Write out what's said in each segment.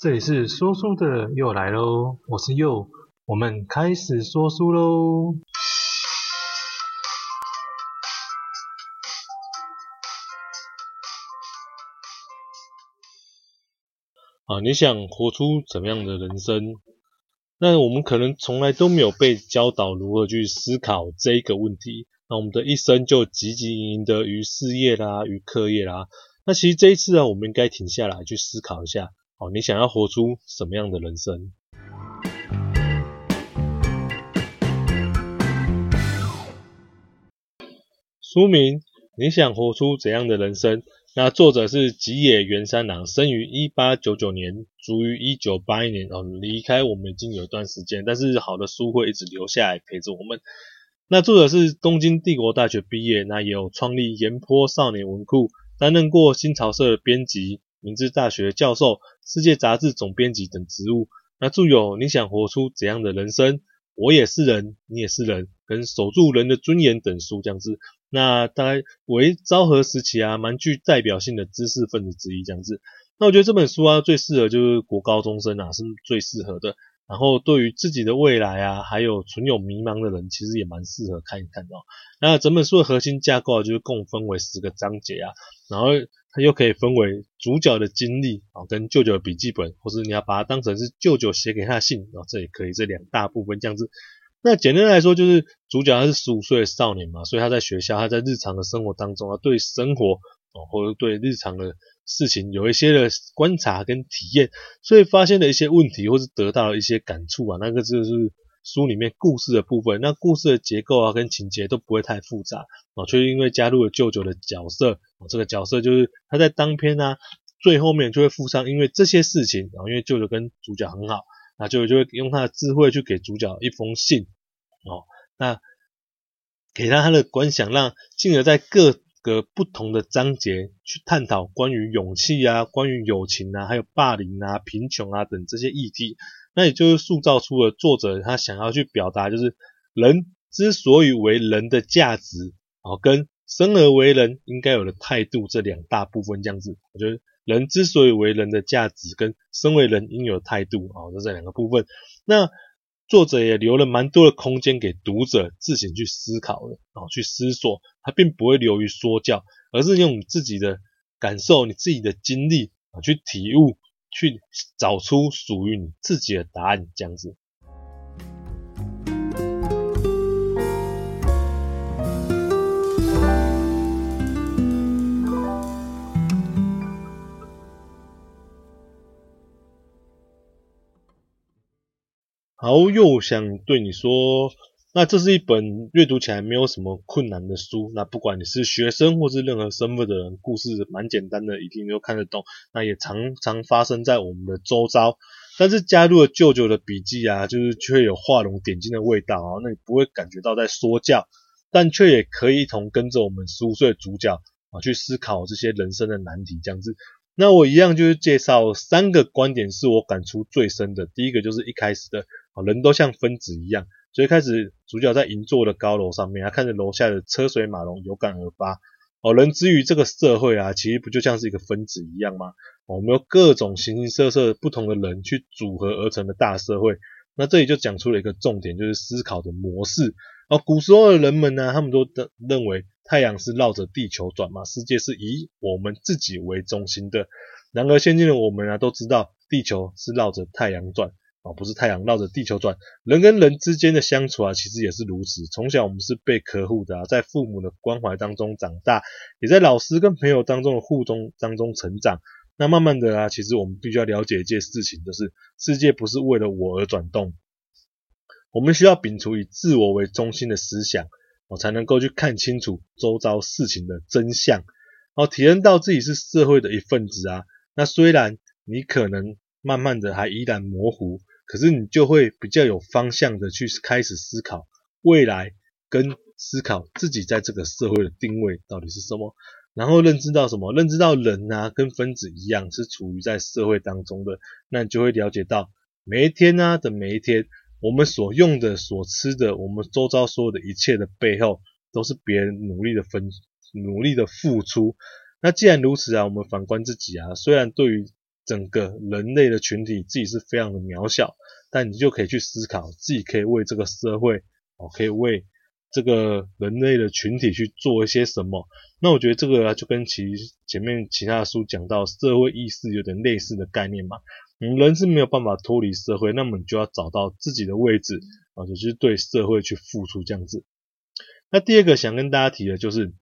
这里是说书的又来喽，我是佑，我们开始说书喽。啊，你想活出怎么样的人生？那我们可能从来都没有被教导如何去思考这一个问题。那我们的一生就汲汲营营的于事业啦，于课业啦。那其实这一次啊，我们应该停下来去思考一下。哦，你想要活出什么样的人生？书名：你想活出怎样的人生？那作者是吉野源三郎，生于一八九九年，卒于一九八一年。哦，离开我们已经有一段时间，但是好的书会一直留下来陪着我们。那作者是东京帝国大学毕业，那也有创立岩波少年文库，担任过新潮社编辑。明治大学教授、世界杂志总编辑等职务。那著有《你想活出怎样的人生》、《我也是人，你也是人》跟《守住人的尊严》等书这样子。那大概为昭和时期啊，蛮具代表性的知识分子之一这样子。那我觉得这本书啊，最适合就是国高中生啊，是最适合的。然后对于自己的未来啊，还有存有迷茫的人，其实也蛮适合看一看的哦。那整本书的核心架构就是共分为十个章节啊，然后。它又可以分为主角的经历啊，跟舅舅的笔记本，或是你要把它当成是舅舅写给他的信啊，这也可以，这两大部分这样子。那简单来说，就是主角他是十五岁的少年嘛，所以他在学校，他在日常的生活当中啊，对生活哦，或者对日常的事情有一些的观察跟体验，所以发现了一些问题，或是得到了一些感触啊，那个就是。书里面故事的部分，那故事的结构啊跟情节都不会太复杂哦，却因为加入了舅舅的角色哦，这个角色就是他在当篇啊最后面就会附上，因为这些事情，然后因为舅舅跟主角很好，那舅舅就会用他的智慧去给主角一封信哦，那给他他的观想，让进而在各个不同的章节去探讨关于勇气啊、关于友情啊、还有霸凌啊、贫穷啊等这些议题。那也就是塑造出了作者他想要去表达，就是人之所以为人的价值，哦，跟生而为人应该有的态度这两大部分这样子。我觉得人之所以为人的价值跟身为人应有的态度，哦，这这两个部分。那作者也留了蛮多的空间给读者自行去思考的，哦，去思索。他并不会流于说教，而是用你自己的感受、你自己的经历啊去体悟。去找出属于你自己的答案，这样子。好，又想对你说。那这是一本阅读起来没有什么困难的书。那不管你是学生或是任何身份的人，故事蛮简单的，一定都看得懂。那也常常发生在我们的周遭。但是加入了舅舅的笔记啊，就是却有画龙点睛的味道啊。那你不会感觉到在说教，但却也可以一同跟着我们十五岁的主角啊去思考这些人生的难题这样子。那我一样就是介绍三个观点是我感触最深的。第一个就是一开始的啊，人都像分子一样。所以开始，主角在银座的高楼上面，他看着楼下的车水马龙，有感而发。哦，人之于这个社会啊，其实不就像是一个分子一样吗？哦，我们有各种形形色色不同的人去组合而成的大社会。那这里就讲出了一个重点，就是思考的模式。哦，古时候的人们呢，他们都认为太阳是绕着地球转嘛，世界是以我们自己为中心的。然而，现今的我们啊，都知道地球是绕着太阳转。啊，不是太阳绕着地球转，人跟人之间的相处啊，其实也是如此。从小我们是被呵护的啊，在父母的关怀当中长大，也在老师跟朋友当中的互动当中成长。那慢慢的啊，其实我们必须要了解一件事情，就是世界不是为了我而转动。我们需要摒除以自我为中心的思想，我才能够去看清楚周遭事情的真相，哦，体验到自己是社会的一份子啊。那虽然你可能慢慢的还依然模糊。可是你就会比较有方向的去开始思考未来，跟思考自己在这个社会的定位到底是什么，然后认知到什么？认知到人啊，跟分子一样是处于在社会当中的，那你就会了解到每一天啊的每一天，我们所用的、所吃的，我们周遭所有的一切的背后，都是别人努力的分、努力的付出。那既然如此啊，我们反观自己啊，虽然对于整个人类的群体自己是非常的渺小，但你就可以去思考，自己可以为这个社会，哦，可以为这个人类的群体去做一些什么。那我觉得这个啊，就跟其前面其他的书讲到社会意识有点类似的概念嘛。嗯，人是没有办法脱离社会，那么你就要找到自己的位置啊，就是对社会去付出这样子。那第二个想跟大家提的就是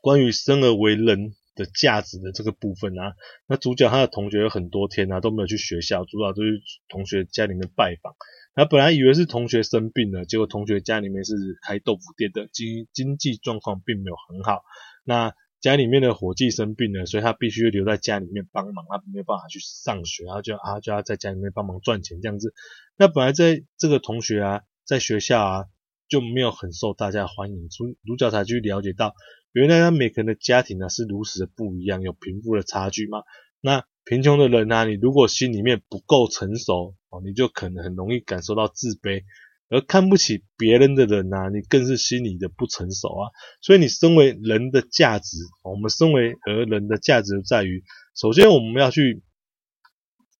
关于生而为人的价值的这个部分啊。那主角他的同学有很多天啊都没有去学校，主角都是同学家里面拜访。他本来以为是同学生病了，结果同学家里面是开豆腐店的，经经济状况并没有很好。那家里面的伙计生病了，所以他必须留在家里面帮忙，他没有办法去上学，然后就啊就要在家里面帮忙赚钱这样子。那本来在这个同学啊，在学校啊就没有很受大家欢迎，从主角才去了解到，原来他每个人的家庭呢是如此的不一样，有贫富的差距嘛。那贫穷的人啊，你如果心里面不够成熟哦，你就可能很容易感受到自卑。而看不起别人的人啊，你更是心里的不成熟啊。所以你身为人的价值，我们身为而人的价值在于，首先我们要去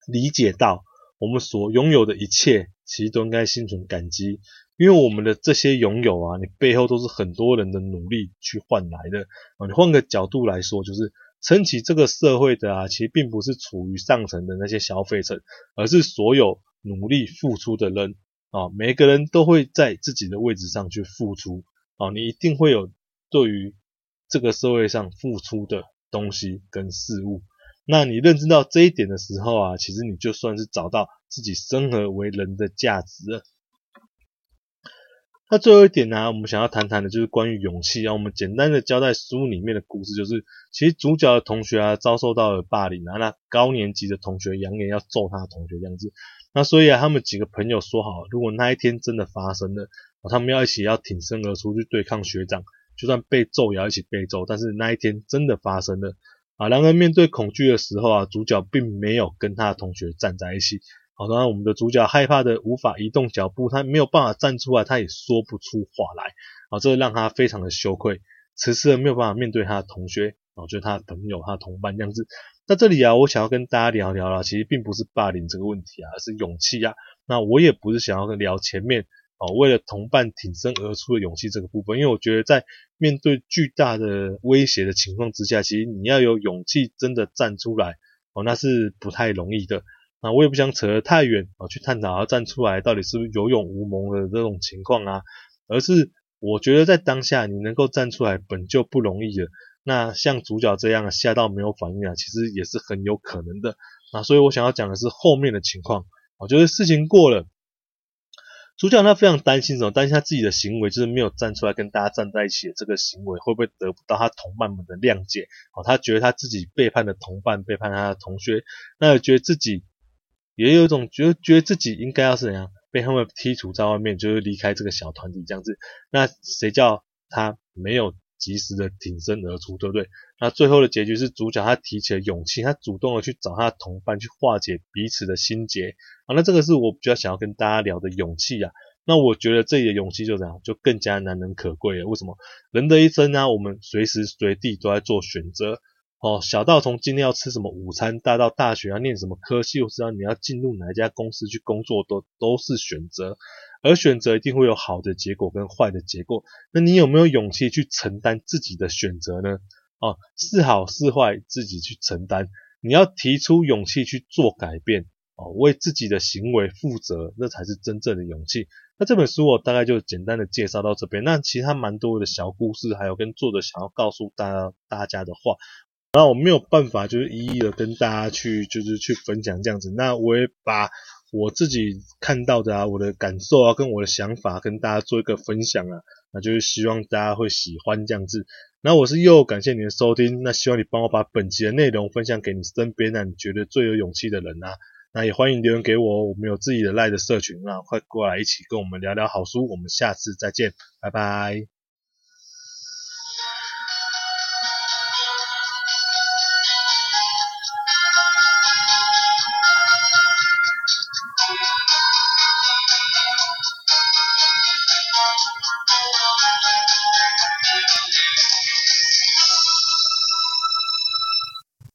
理解到，我们所拥有的一切，其实都应该心存感激，因为我们的这些拥有啊，你背后都是很多人的努力去换来的啊。你换个角度来说，就是撑起这个社会的啊，其实并不是处于上层的那些消费层，而是所有努力付出的人。啊，每个人都会在自己的位置上去付出啊，你一定会有对于这个社会上付出的东西跟事物。那你认知到这一点的时候啊，其实你就算是找到自己生而为人的价值了。那最后一点呢，我们想要谈谈的就是关于勇气啊。我们简单的交代书里面的故事，就是其实主角的同学啊遭受到了霸凌啊，那高年级的同学扬言要揍他的同学这样子。那所以啊，他们几个朋友说好，如果那一天真的发生了，他们要一起要挺身而出去对抗学长，就算被揍也要一起被揍。但是那一天真的发生了啊！然而面对恐惧的时候啊，主角并没有跟他的同学站在一起。好，当然我们的主角害怕的无法移动脚步，他没有办法站出来，他也说不出话来。啊，这让他非常的羞愧，迟迟没有办法面对他的同学，啊，就是他的朋友、他的同伴这样子。那这里啊，我想要跟大家聊聊啦，其实并不是霸凌这个问题啊，而是勇气啊。那我也不是想要跟聊前面哦，为了同伴挺身而出的勇气这个部分，因为我觉得在面对巨大的威胁的情况之下，其实你要有勇气真的站出来哦，那是不太容易的。那我也不想扯得太远啊，去探讨要站出来到底是不是有勇无谋的这种情况啊，而是我觉得在当下你能够站出来本就不容易了。那像主角这样吓到没有反应啊，其实也是很有可能的啊，所以我想要讲的是后面的情况我觉得事情过了，主角他非常担心什么？担心他自己的行为就是没有站出来跟大家站在一起的这个行为会不会得不到他同伴们的谅解？哦，他觉得他自己背叛了同伴，背叛他的同学，那觉得自己也有一种觉得觉得自己应该要是怎样被他们剔除在外面，就是离开这个小团体这样子。那谁叫他没有？及时的挺身而出，对不对？那最后的结局是主角他提起了勇气，他主动的去找他的同伴去化解彼此的心结。啊，那这个是我比较想要跟大家聊的勇气啊。那我觉得这里的勇气就这样，就更加难能可贵了。为什么？人的一生呢，我们随时随地都在做选择。哦，小到从今天要吃什么午餐，大到大学要念什么科系，或是要你要进入哪一家公司去工作，都都是选择。而选择一定会有好的结果跟坏的结果，那你有没有勇气去承担自己的选择呢？哦，是好是坏自己去承担，你要提出勇气去做改变，哦，为自己的行为负责，那才是真正的勇气。那这本书我大概就简单的介绍到这边，那其他蛮多的小故事，还有跟作者想要告诉大家大家的话，那我没有办法就是一一的跟大家去就是去分享这样子，那我也把。我自己看到的啊，我的感受啊，跟我的想法跟大家做一个分享啊，那就是希望大家会喜欢这样子。那我是又，感谢你的收听，那希望你帮我把本集的内容分享给你身边让你觉得最有勇气的人啊。那也欢迎留言给我，我们有自己的赖的社群啊，快过来一起跟我们聊聊好书。我们下次再见，拜拜。